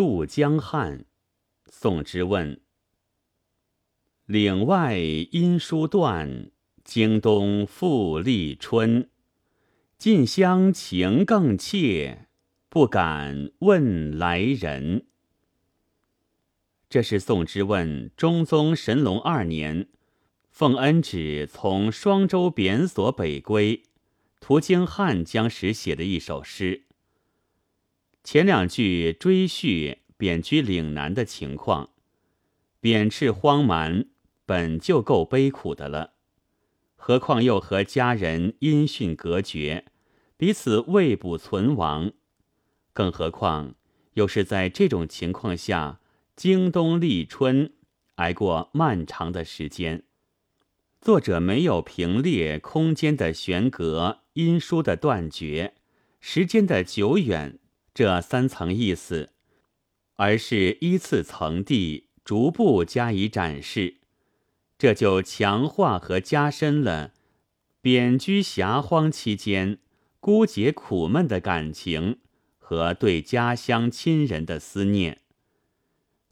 渡江汉。宋之问：岭外音书断，京东复立春。近乡情更怯，不敢问来人。这是宋之问中宗神龙二年，奉恩旨从双州贬所北归，途经汉江时写的一首诗。前两句追叙贬居岭南的情况，贬斥荒蛮本就够悲苦的了，何况又和家人音讯隔绝，彼此未卜存亡，更何况又是在这种情况下。京东立春，挨过漫长的时间。作者没有平列空间的悬隔、音书的断绝、时间的久远这三层意思，而是依次层递，逐步加以展示。这就强化和加深了贬居遐荒期间孤绝苦闷的感情和对家乡亲人的思念。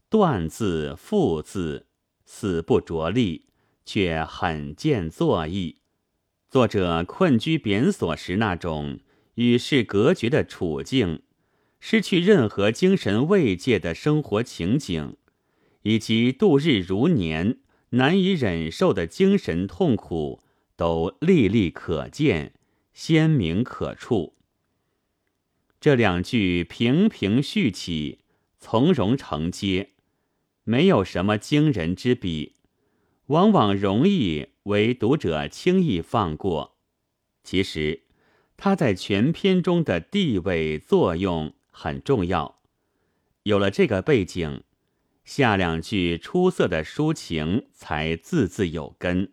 断字复字，死不着力，却很见作意。作者困居贬所时那种与世隔绝的处境，失去任何精神慰藉的生活情景，以及度日如年难以忍受的精神痛苦，都历历可见，鲜明可触。这两句平平续起，从容承接。没有什么惊人之笔，往往容易为读者轻易放过。其实，它在全篇中的地位作用很重要。有了这个背景，下两句出色的抒情才字字有根。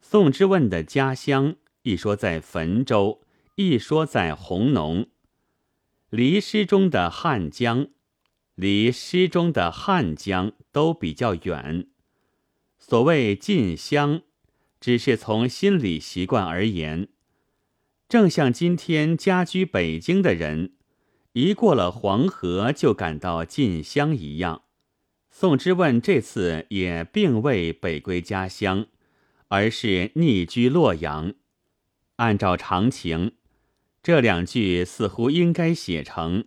宋之问的家乡，一说在汾州，一说在弘农，离诗中的汉江。离诗中的汉江都比较远。所谓近乡，只是从心理习惯而言，正像今天家居北京的人，一过了黄河就感到近乡一样。宋之问这次也并未北归家乡，而是逆居洛阳。按照常情，这两句似乎应该写成。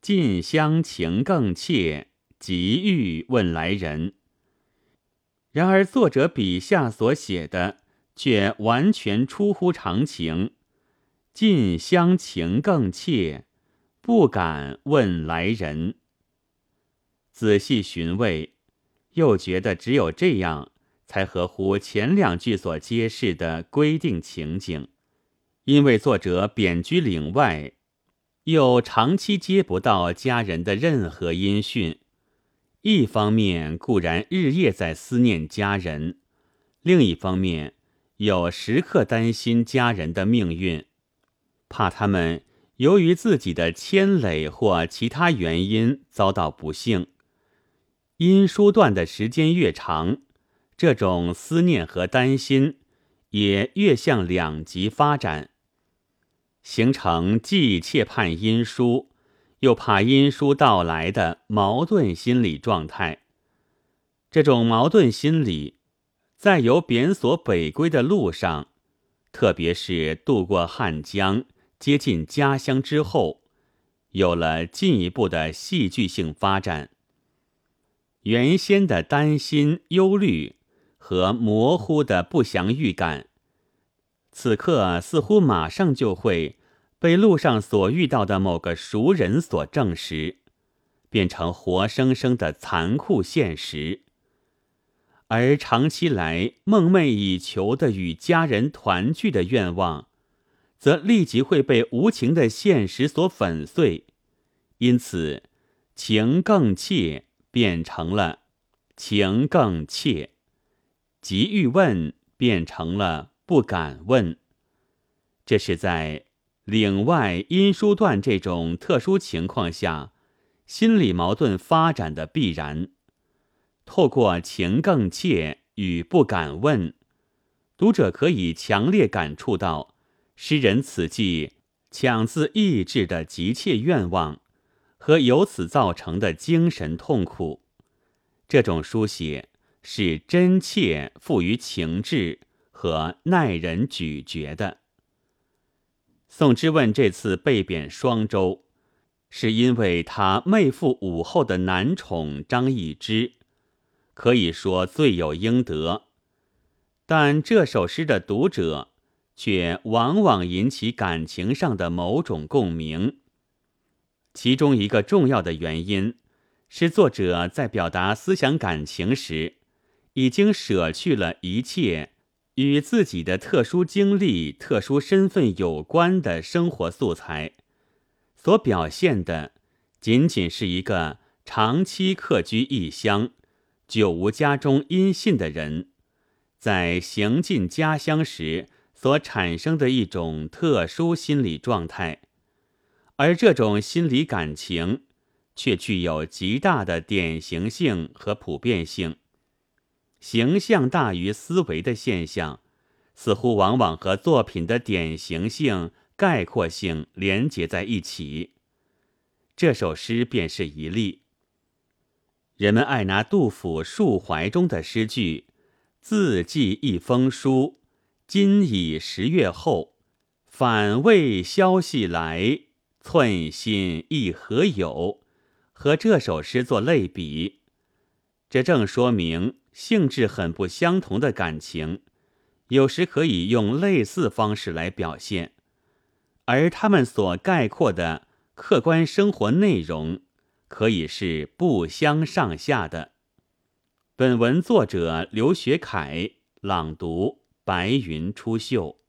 近乡情更切，急欲问来人。然而作者笔下所写的却完全出乎常情。近乡情更切，不敢问来人。仔细寻味，又觉得只有这样才合乎前两句所揭示的规定情景，因为作者贬居岭外。又长期接不到家人的任何音讯，一方面固然日夜在思念家人，另一方面又时刻担心家人的命运，怕他们由于自己的牵累或其他原因遭到不幸。因书断的时间越长，这种思念和担心也越向两极发展。形成既切盼因书，又怕因书到来的矛盾心理状态。这种矛盾心理，在由贬所北归的路上，特别是渡过汉江、接近家乡之后，有了进一步的戏剧性发展。原先的担心、忧虑和模糊的不祥预感。此刻似乎马上就会被路上所遇到的某个熟人所证实，变成活生生的残酷现实。而长期来梦寐以求的与家人团聚的愿望，则立即会被无情的现实所粉碎。因此，情更切变成了情更切，急欲问变成了。不敢问，这是在岭外因书断这种特殊情况下，心理矛盾发展的必然。透过情更切与不敢问，读者可以强烈感触到诗人此际强自意志的急切愿望和由此造成的精神痛苦。这种书写是真切富于情志和耐人咀嚼的。宋之问这次被贬双州，是因为他妹父武后的男宠张易之，可以说罪有应得。但这首诗的读者，却往往引起感情上的某种共鸣。其中一个重要的原因，是作者在表达思想感情时，已经舍去了一切与自己的特殊经历、特殊身份有关的生活素材，所表现的仅仅是一个长期客居异乡、久无家中音信的人，在行进家乡时所产生的一种特殊心理状态。而这种心理感情，却具有极大的典型性和普遍性。形象大于思维的现象，似乎往往和作品的典型性、概括性连结在一起。这首诗便是一例。人们爱拿杜甫《述怀》中的诗句：“自寄一封书，今已十月后，反谓消息来。”寸心亦何有？和这首诗作类比，这正说明性质很不相同的感情，有时可以用类似方式来表现，而他们所概括的客观生活内容，可以是不相上下的。本文作者刘学凯朗读：白云出岫。